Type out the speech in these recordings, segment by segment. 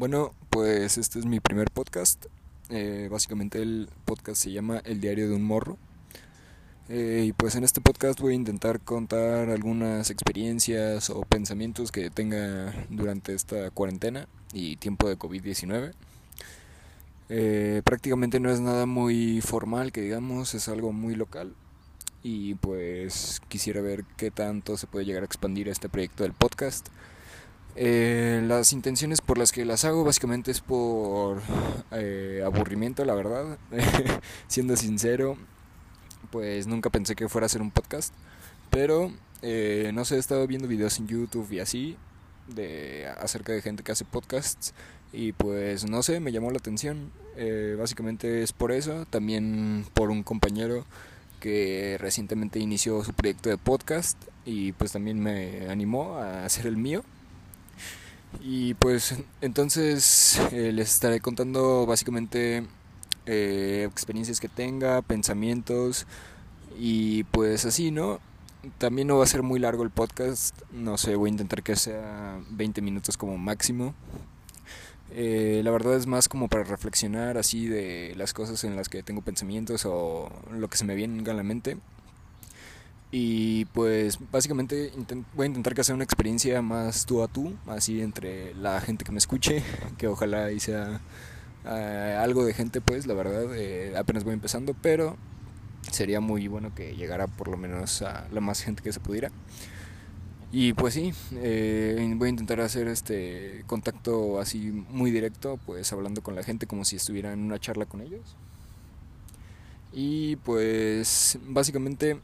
Bueno, pues este es mi primer podcast. Eh, básicamente el podcast se llama El diario de un morro. Eh, y pues en este podcast voy a intentar contar algunas experiencias o pensamientos que tenga durante esta cuarentena y tiempo de COVID-19. Eh, prácticamente no es nada muy formal, que digamos, es algo muy local. Y pues quisiera ver qué tanto se puede llegar a expandir este proyecto del podcast. Eh, las intenciones por las que las hago básicamente es por eh, aburrimiento, la verdad. Siendo sincero, pues nunca pensé que fuera a ser un podcast. Pero, eh, no sé, he estado viendo videos en YouTube y así de acerca de gente que hace podcasts y pues no sé, me llamó la atención. básicamente es por eso, también por un compañero que recientemente inició su proyecto de podcast y pues también me animó a hacer el mío. Y pues entonces eh, les estaré contando básicamente eh, experiencias que tenga, pensamientos y pues así, ¿no? También no va a ser muy largo el podcast, no sé, voy a intentar que sea 20 minutos como máximo. Eh, la verdad es más como para reflexionar así de las cosas en las que tengo pensamientos o lo que se me viene a la mente. Y pues básicamente voy a intentar que sea una experiencia más tú a tú, así entre la gente que me escuche, que ojalá y sea eh, algo de gente pues, la verdad, eh, apenas voy empezando, pero sería muy bueno que llegara por lo menos a la más gente que se pudiera. Y pues sí, eh, voy a intentar hacer este contacto así muy directo, pues hablando con la gente como si estuviera en una charla con ellos. Y pues básicamente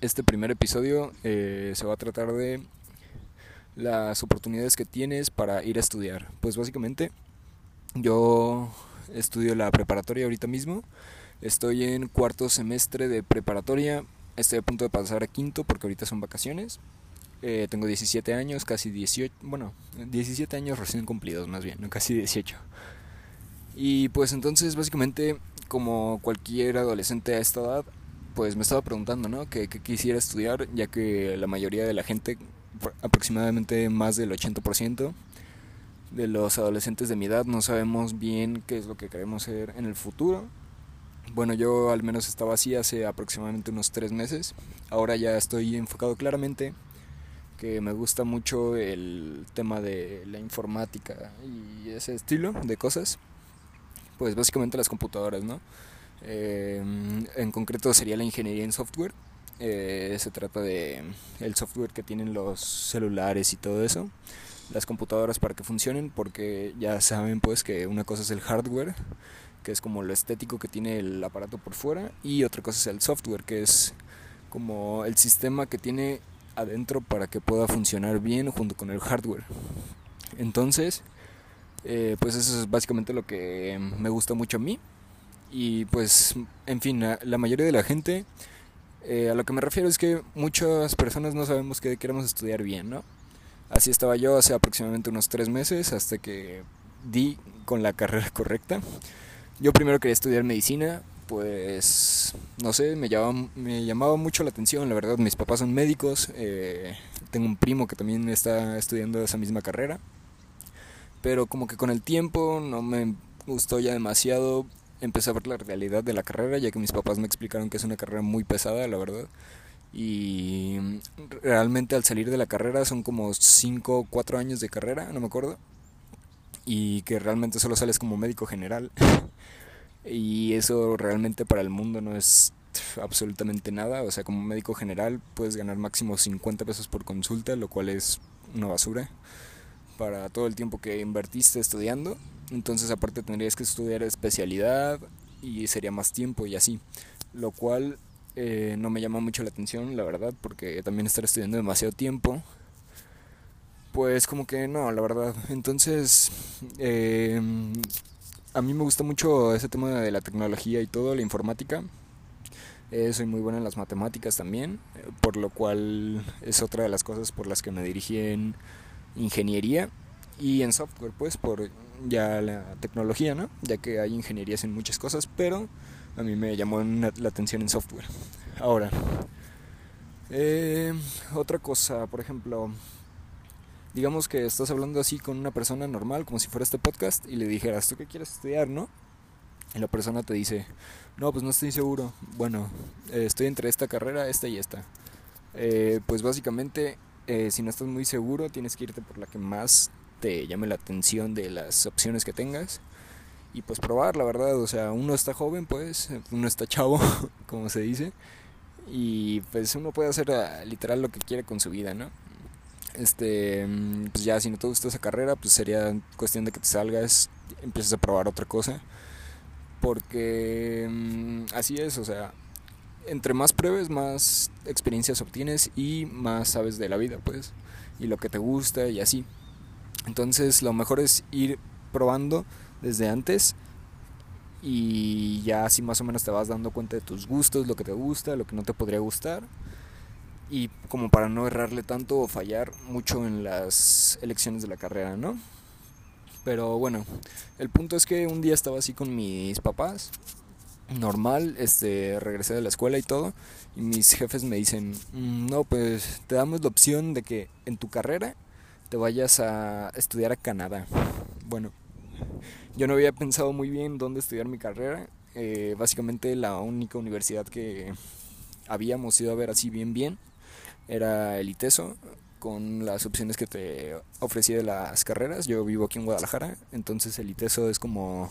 este primer episodio eh, se va a tratar de las oportunidades que tienes para ir a estudiar. Pues básicamente yo estudio la preparatoria ahorita mismo. Estoy en cuarto semestre de preparatoria. Estoy a punto de pasar a quinto porque ahorita son vacaciones. Eh, tengo 17 años, casi 18, bueno, 17 años recién cumplidos más bien, no casi 18. Y pues entonces básicamente como cualquier adolescente a esta edad, pues me estaba preguntando, ¿no? Que, quisiera estudiar, ya que la mayoría de la gente, aproximadamente más del 80% de los adolescentes de mi edad, no sabemos bien qué es lo que queremos ser en el futuro. Bueno, yo al menos estaba así hace aproximadamente unos tres meses. Ahora ya estoy enfocado claramente que me gusta mucho el tema de la informática y ese estilo de cosas. Pues básicamente las computadoras, ¿no? Eh, en concreto sería la ingeniería en software. Eh, se trata de el software que tienen los celulares y todo eso, las computadoras para que funcionen, porque ya saben pues que una cosa es el hardware, que es como lo estético que tiene el aparato por fuera, y otra cosa es el software, que es como el sistema que tiene adentro para que pueda funcionar bien junto con el hardware. Entonces, eh, pues eso es básicamente lo que me gusta mucho a mí. Y pues, en fin, la mayoría de la gente, eh, a lo que me refiero es que muchas personas no sabemos que queremos estudiar bien, ¿no? Así estaba yo hace aproximadamente unos tres meses hasta que di con la carrera correcta. Yo primero quería estudiar medicina, pues no sé, me llamaba, me llamaba mucho la atención, la verdad, mis papás son médicos, eh, tengo un primo que también está estudiando esa misma carrera, pero como que con el tiempo no me gustó ya demasiado empecé a ver la realidad de la carrera, ya que mis papás me explicaron que es una carrera muy pesada, la verdad. Y realmente al salir de la carrera son como 5 o 4 años de carrera, no me acuerdo. Y que realmente solo sales como médico general. y eso realmente para el mundo no es absolutamente nada. O sea, como médico general puedes ganar máximo 50 pesos por consulta, lo cual es una basura para todo el tiempo que invertiste estudiando. Entonces aparte tendrías que estudiar especialidad y sería más tiempo y así. Lo cual eh, no me llama mucho la atención, la verdad, porque también estar estudiando demasiado tiempo. Pues como que no, la verdad. Entonces, eh, a mí me gusta mucho ese tema de la tecnología y todo, la informática. Eh, soy muy buena en las matemáticas también, por lo cual es otra de las cosas por las que me dirigí en ingeniería y en software, pues por ya la tecnología, ¿no? Ya que hay ingenierías en muchas cosas, pero a mí me llamó la atención en software. Ahora, eh, otra cosa, por ejemplo, digamos que estás hablando así con una persona normal, como si fuera este podcast, y le dijeras, ¿tú qué quieres estudiar, no? Y la persona te dice, no, pues no estoy seguro. Bueno, eh, estoy entre esta carrera, esta y esta. Eh, pues básicamente, eh, si no estás muy seguro, tienes que irte por la que más te llame la atención de las opciones que tengas. Y pues probar, la verdad, o sea, uno está joven, pues, uno está chavo, como se dice. Y pues uno puede hacer ah, literal lo que quiere con su vida, ¿no? Este, mm, pues ya si no te gusta esa carrera, pues sería cuestión de que te salgas, empieces a probar otra cosa. Porque mm, así es, o sea, entre más pruebes, más experiencias obtienes y más sabes de la vida, pues, y lo que te gusta y así. Entonces, lo mejor es ir probando desde antes y ya así más o menos te vas dando cuenta de tus gustos, lo que te gusta, lo que no te podría gustar. Y como para no errarle tanto o fallar mucho en las elecciones de la carrera, ¿no? Pero bueno, el punto es que un día estaba así con mis papás, normal, este, regresé de la escuela y todo, y mis jefes me dicen, mm, no, pues te damos la opción de que en tu carrera te vayas a estudiar a Canadá. Bueno, yo no había pensado muy bien dónde estudiar mi carrera, eh, básicamente la única universidad que habíamos ido a ver así bien bien era el ITESO, con las opciones que te ofrecía de las carreras. Yo vivo aquí en Guadalajara, entonces el ITESO es como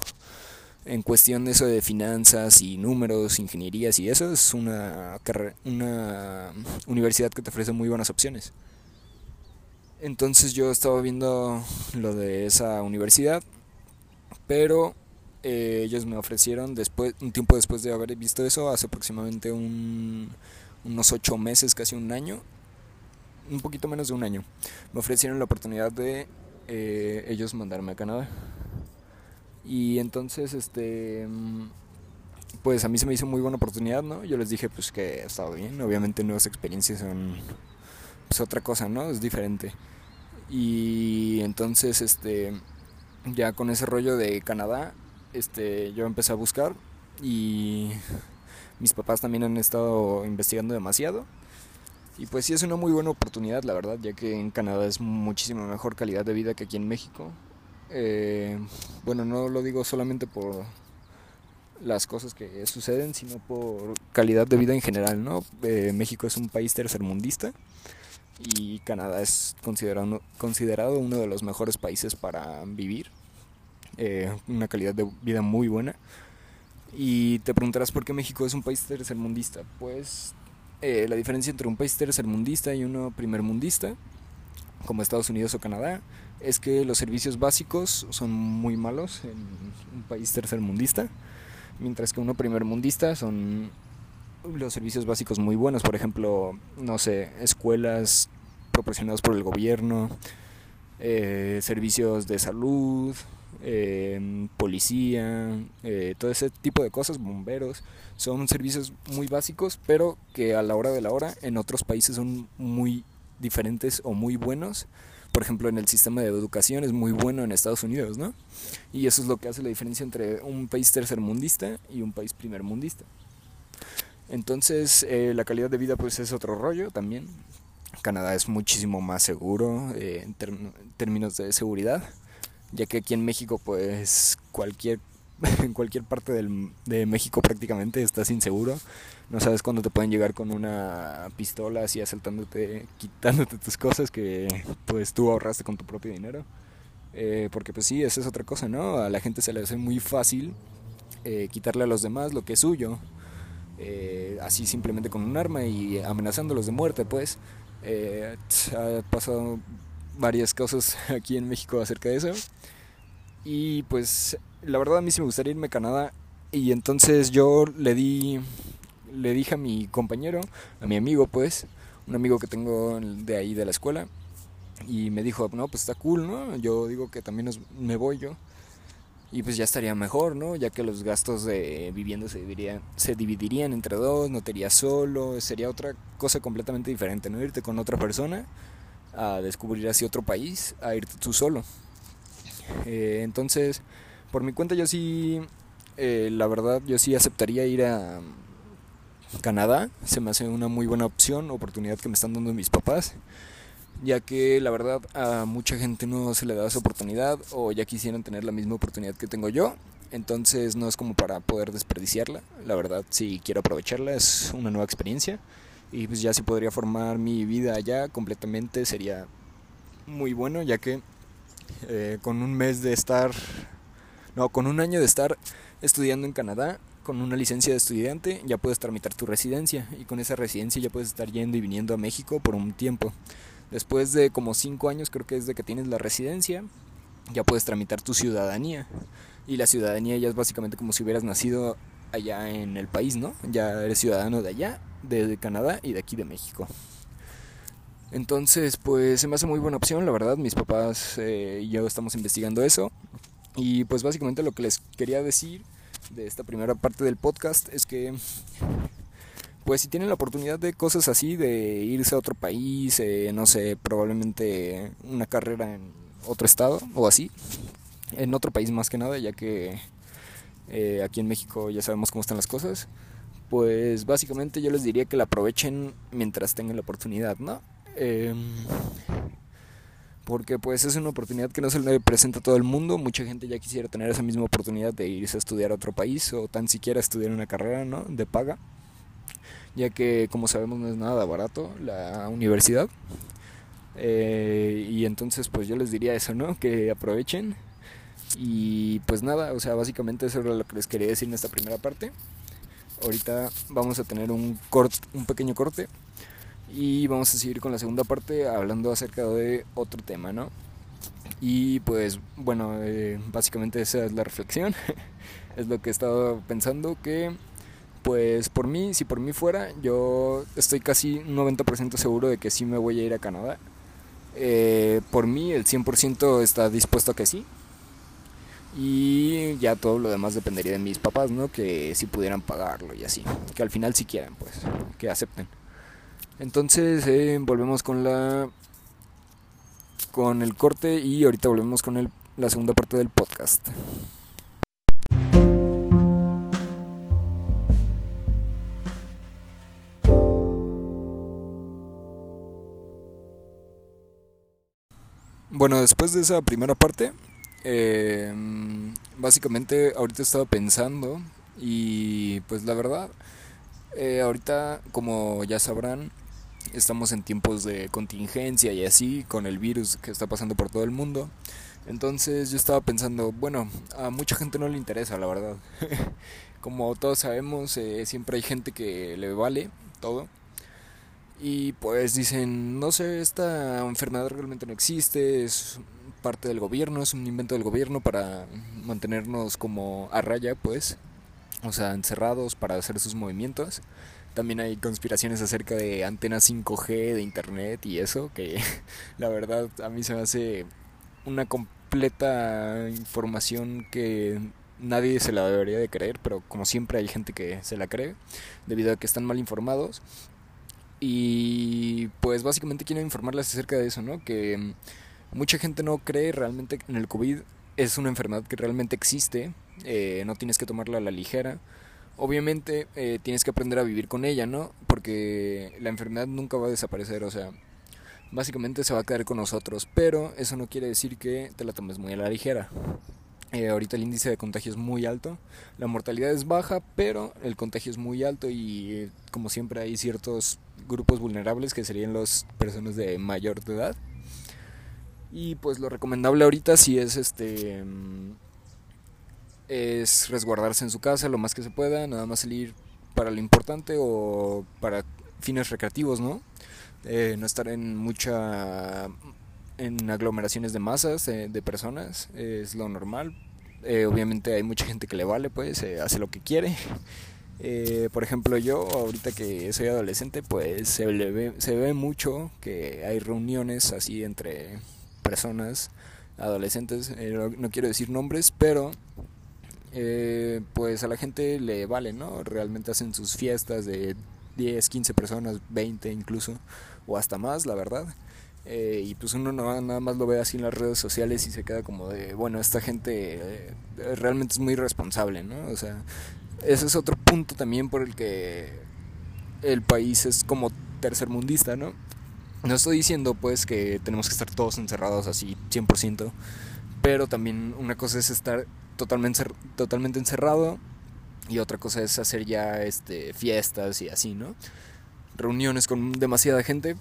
en cuestión de eso de finanzas y números, ingenierías y eso, es una, una universidad que te ofrece muy buenas opciones. Entonces yo estaba viendo lo de esa universidad, pero eh, ellos me ofrecieron después, un tiempo después de haber visto eso, hace aproximadamente un, unos ocho meses, casi un año, un poquito menos de un año, me ofrecieron la oportunidad de eh, ellos mandarme a Canadá. Y entonces, este, pues a mí se me hizo muy buena oportunidad, ¿no? Yo les dije pues que estaba bien, obviamente nuevas experiencias son pues otra cosa, ¿no? Es diferente. Y entonces, este, ya con ese rollo de Canadá, este, yo empecé a buscar y mis papás también han estado investigando demasiado y pues sí es una muy buena oportunidad, la verdad, ya que en Canadá es muchísima mejor calidad de vida que aquí en México. Eh, bueno, no lo digo solamente por las cosas que suceden, sino por calidad de vida en general, ¿no? Eh, México es un país tercermundista y Canadá es considerado, considerado uno de los mejores países para vivir. Eh, una calidad de vida muy buena. Y te preguntarás por qué México es un país tercermundista. Pues eh, la diferencia entre un país tercermundista y uno primermundista, como Estados Unidos o Canadá, es que los servicios básicos son muy malos en un país tercermundista, mientras que uno primermundista son los servicios básicos muy buenos, por ejemplo, no sé, escuelas proporcionadas por el gobierno, eh, servicios de salud, eh, policía, eh, todo ese tipo de cosas, bomberos, son servicios muy básicos, pero que a la hora de la hora en otros países son muy diferentes o muy buenos. Por ejemplo, en el sistema de educación es muy bueno en Estados Unidos, ¿no? Y eso es lo que hace la diferencia entre un país tercermundista y un país primermundista. Entonces, eh, la calidad de vida pues es otro rollo también. Canadá es muchísimo más seguro en términos de seguridad ya que aquí en México pues cualquier en cualquier parte del, de México prácticamente estás inseguro, no sabes cuándo te pueden llegar con una pistola así asaltándote, quitándote tus cosas que pues tú ahorraste con tu propio dinero. Eh, porque pues sí, esa es otra cosa, ¿no? A la gente se le hace muy fácil eh, quitarle a los demás lo que es suyo, eh, así simplemente con un arma y amenazándolos de muerte, pues. ha pasado varias cosas aquí en México acerca de eso. Y pues la verdad a mí sí me gustaría irme a Canadá. Y entonces yo le di, le dije a mi compañero, a mi amigo pues, un amigo que tengo de ahí de la escuela. Y me dijo, no, pues está cool, ¿no? Yo digo que también me voy yo. Y pues ya estaría mejor, ¿no? Ya que los gastos de vivienda se dividirían, se dividirían entre dos, no te irías solo, sería otra cosa completamente diferente, ¿no? Irte con otra persona a descubrir así otro país, a irte tú solo. Eh, entonces, por mi cuenta yo sí, eh, la verdad, yo sí aceptaría ir a Canadá. Se me hace una muy buena opción, oportunidad que me están dando mis papás. ya que la verdad a mucha gente no se le da esa oportunidad o ya quisieran tener la misma oportunidad que tengo yo. Entonces no es como para poder desperdiciarla. La verdad, si quiero aprovecharla, es una nueva experiencia. Y pues ya si podría formar mi vida allá completamente sería muy bueno, ya que eh, con un mes de estar, no, con un año de estar estudiando en Canadá, con una licencia de estudiante, ya puedes tramitar tu residencia. Y con esa residencia ya puedes estar yendo y viniendo a México por un tiempo. Después de como 5 años, creo que es de que tienes la residencia, ya puedes tramitar tu ciudadanía. Y la ciudadanía ya es básicamente como si hubieras nacido allá en el país, ¿no? Ya eres ciudadano de allá, de Canadá y de aquí de México. Entonces, pues se me hace muy buena opción, la verdad. Mis papás eh, y yo estamos investigando eso. Y pues básicamente lo que les quería decir de esta primera parte del podcast es que pues si tienen la oportunidad de cosas así, de irse a otro país, eh, no sé, probablemente una carrera en otro estado o así, en otro país más que nada, ya que eh, aquí en México ya sabemos cómo están las cosas, pues básicamente yo les diría que la aprovechen mientras tengan la oportunidad, ¿no? Em, porque pues es una oportunidad que no se le presenta a todo el mundo, mucha gente ya quisiera tener esa misma oportunidad de irse a estudiar a otro país o tan siquiera estudiar una carrera, ¿no? De paga ya que como sabemos no es nada barato la universidad. Eh, y entonces pues yo les diría eso, ¿no? Que aprovechen. Y pues nada, o sea, básicamente eso era lo que les quería decir en esta primera parte. Ahorita vamos a tener un, corte, un pequeño corte y vamos a seguir con la segunda parte hablando acerca de otro tema, ¿no? Y pues bueno, eh, básicamente esa es la reflexión, es lo que he estado pensando que pues por mí, si por mí fuera, yo estoy casi un 90% seguro de que sí me voy a ir a Canadá. Eh, por mí el 100% está dispuesto a que sí. Y ya todo lo demás dependería de mis papás, ¿no? Que si pudieran pagarlo y así. Que al final si quieran, pues, que acepten. Entonces eh, volvemos con la... Con el corte y ahorita volvemos con el, la segunda parte del podcast. Bueno, después de esa primera parte, eh, básicamente ahorita estaba pensando y pues la verdad, eh, ahorita como ya sabrán, estamos en tiempos de contingencia y así con el virus que está pasando por todo el mundo. Entonces yo estaba pensando, bueno, a mucha gente no le interesa, la verdad. como todos sabemos, eh, siempre hay gente que le vale todo y pues dicen, no sé, esta enfermedad realmente no existe, es parte del gobierno, es un invento del gobierno para mantenernos como a raya, pues, o sea, encerrados para hacer sus movimientos. También hay conspiraciones acerca de antenas 5G, de internet y eso, que la verdad a mí se me hace una completa información que nadie se la debería de creer, pero como siempre hay gente que se la cree, debido a que están mal informados y pues básicamente quiero informarles acerca de eso, ¿no? Que mucha gente no cree realmente en el COVID. Es una enfermedad que realmente existe. Eh, no tienes que tomarla a la ligera. Obviamente eh, tienes que aprender a vivir con ella, ¿no? Porque la enfermedad nunca va a desaparecer, o sea, básicamente se va a quedar con nosotros. Pero eso no quiere decir que te la tomes muy a la ligera. Eh, ahorita el índice de contagio es muy alto, la mortalidad es baja, pero el contagio es muy alto y como siempre hay ciertos grupos vulnerables que serían las personas de mayor edad. Y pues lo recomendable ahorita sí es este es resguardarse en su casa lo más que se pueda, nada más salir para lo importante o para fines recreativos, ¿no? Eh, no estar en mucha en aglomeraciones de masas eh, de personas es lo normal eh, obviamente hay mucha gente que le vale pues hace lo que quiere por ejemplo yo ahorita que soy adolescente pues se, ve, se ve mucho que hay reuniones así entre personas adolescentes no, quiero decir nombres pero pues a la gente le vale no realmente hacen sus fiestas de 10 15 personas 20 incluso o hasta más la verdad eh, y pues uno no, nada más lo ve así en las redes sociales y se queda como de, bueno, esta gente eh, realmente es muy responsable, ¿no? O sea, ese es otro punto también por el que el país es como tercermundista, ¿no? No estoy diciendo pues que tenemos que estar todos encerrados así 100%, pero también una cosa es estar totalmente, totalmente encerrado y otra cosa es hacer ya este, fiestas y así, ¿no? Reuniones con demasiada gente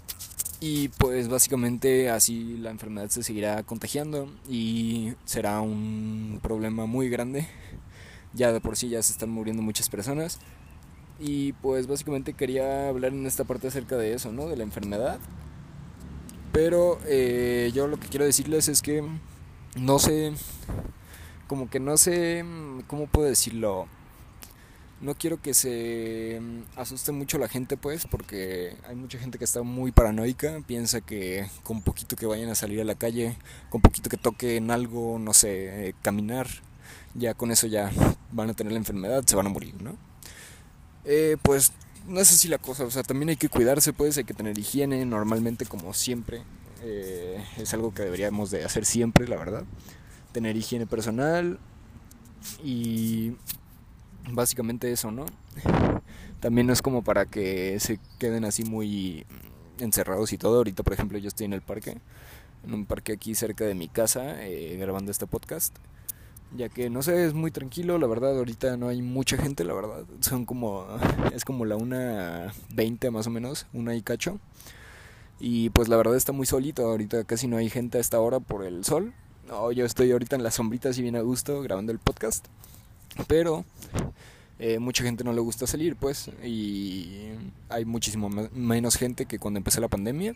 y pues básicamente así la enfermedad se seguirá contagiando y será un problema muy grande. Ya de por sí ya se están muriendo muchas personas. Y pues básicamente quería hablar en esta parte acerca de eso, ¿no? De la enfermedad. Pero eh, yo lo que quiero decirles es que no sé, como que no sé, ¿cómo puedo decirlo? No quiero que se mm, asuste mucho la gente, pues, porque hay mucha gente que está muy paranoica. Piensa que con poquito que vayan a salir a la calle, con poquito que toquen algo, no sé, eh, caminar, ya con eso ya van a tener la enfermedad, se van a morir, ¿no? Eh, pues no es así la cosa, o sea, también hay que cuidarse, pues, hay que tener higiene, normalmente, como siempre. Eh, es algo que deberíamos de hacer siempre, la verdad. Tener higiene personal y básicamente eso, ¿no? También no es como para que se queden así muy encerrados y todo. Ahorita, por ejemplo, yo estoy en el parque, en un parque aquí cerca de mi casa, eh, grabando este podcast. Ya que, no sé, es muy tranquilo, la verdad, ahorita no hay mucha gente, la verdad. Son como, es como la una veinte más o menos, una y cacho. Y pues la verdad está muy solito, ahorita casi no hay gente a esta hora por el sol. No, yo estoy ahorita en las sombritas y bien a gusto grabando el podcast. Pero eh, mucha gente no le gusta salir, pues, y hay muchísimo menos gente que cuando empecé la pandemia.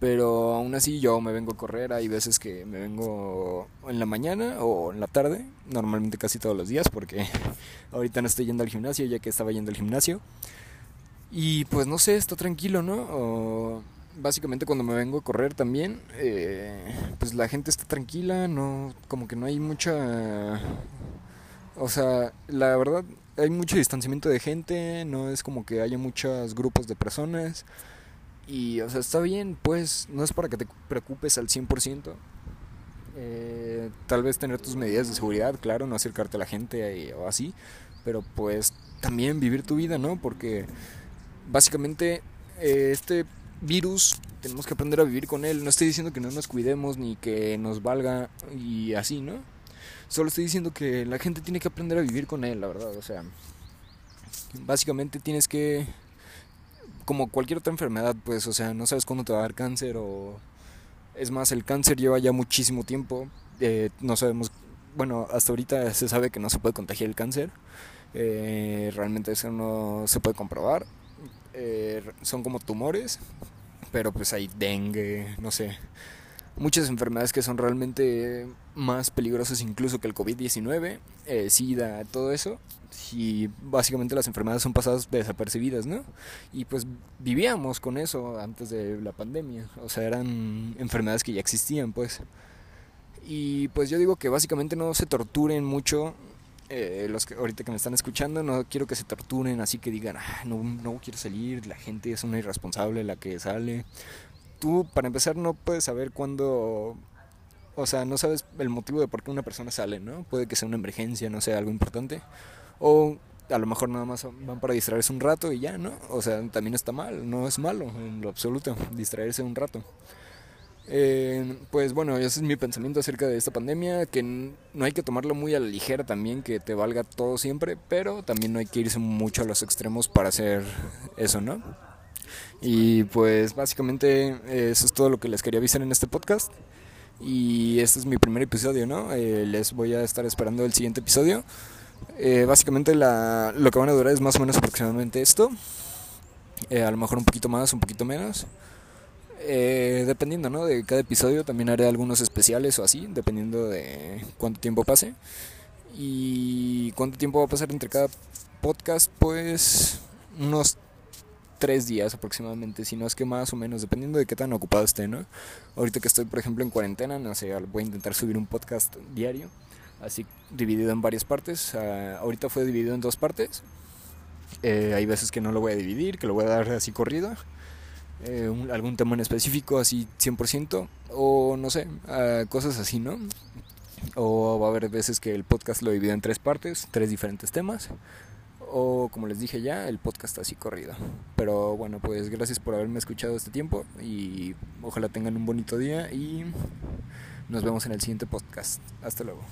Pero aún así yo me vengo a correr, hay veces que me vengo en la mañana o en la tarde, normalmente casi todos los días, porque ahorita no estoy yendo al gimnasio, ya que estaba yendo al gimnasio. Y pues no sé, está tranquilo, ¿no? Básicamente cuando me vengo a correr también, eh, pues la gente está tranquila, no, como que no hay mucha o sea, la verdad, hay mucho distanciamiento de gente, no es como que haya muchos grupos de personas. Y, o sea, está bien, pues, no es para que te preocupes al 100%. Eh, tal vez tener tus medidas de seguridad, claro, no acercarte a la gente o así. Pero pues también vivir tu vida, ¿no? Porque básicamente eh, este virus tenemos que aprender a vivir con él. No estoy diciendo que no nos cuidemos ni que nos valga y así, ¿no? Solo estoy diciendo que la gente tiene que aprender a vivir con él, la verdad. O sea, básicamente tienes que, como cualquier otra enfermedad, pues, o sea, no sabes cuándo te va a dar cáncer o... Es más, el cáncer lleva ya muchísimo tiempo. Eh, no sabemos, bueno, hasta ahorita se sabe que no se puede contagiar el cáncer. Eh, realmente eso no se puede comprobar. Eh, son como tumores, pero pues hay dengue, no sé muchas enfermedades que son realmente más peligrosas incluso que el COVID-19, eh, SIDA, todo eso. Y básicamente las enfermedades son pasadas desapercibidas, ¿no? Y pues vivíamos con eso antes de la pandemia. O sea, eran enfermedades que ya existían, pues. Y pues yo digo que básicamente no se torturen mucho. Eh, los que ahorita que me están escuchando, no quiero que se torturen así que digan, ah, no, no quiero salir, la gente es una irresponsable la que sale, tú, para empezar, no puedes saber cuándo, o sea, no sabes el motivo de por qué una persona sale, ¿no? Puede que sea una emergencia, no sea algo importante, o a lo mejor nada más van para distraerse un rato y ya, ¿no? O sea, también está mal, no es malo en lo absoluto, distraerse un rato. Eh, pues bueno, ese es mi pensamiento acerca de esta pandemia, que no hay que tomarlo muy a la ligera también, que te valga todo siempre, pero también no hay que irse mucho a los extremos para hacer eso, ¿no? Y pues básicamente eso es todo lo que les quería avisar en este podcast. Y este es mi primer episodio, ¿no? Eh, les voy a estar esperando el siguiente episodio. Eh, básicamente la, lo que van a durar es más o menos aproximadamente esto. Eh, a lo mejor un poquito más, un poquito menos. Dependiendo, ¿no? De cada episodio también haré algunos especiales o así, dependiendo de cuánto tiempo pase. Y cuánto tiempo va a pasar entre cada podcast, pues unos tres días aproximadamente, si no es que más o menos, dependiendo de qué tan ocupado esté, ¿no? Ahorita que estoy, por ejemplo, en cuarentena, no sé, voy a intentar subir un podcast diario, así dividido en varias partes. Ah, ahorita fue dividido en dos partes. Eh, hay veces que no lo voy a dividir, que lo voy a dar así corrido. Eh, algún tema en específico, así 100%, o no sé, cosas así, ¿no? O va a haber veces que el podcast lo divido en tres partes, tres diferentes temas o como les dije ya, el podcast así corrido. Pero bueno, pues gracias por haberme escuchado este tiempo y ojalá tengan un bonito día y nos vemos en el siguiente podcast. Hasta luego.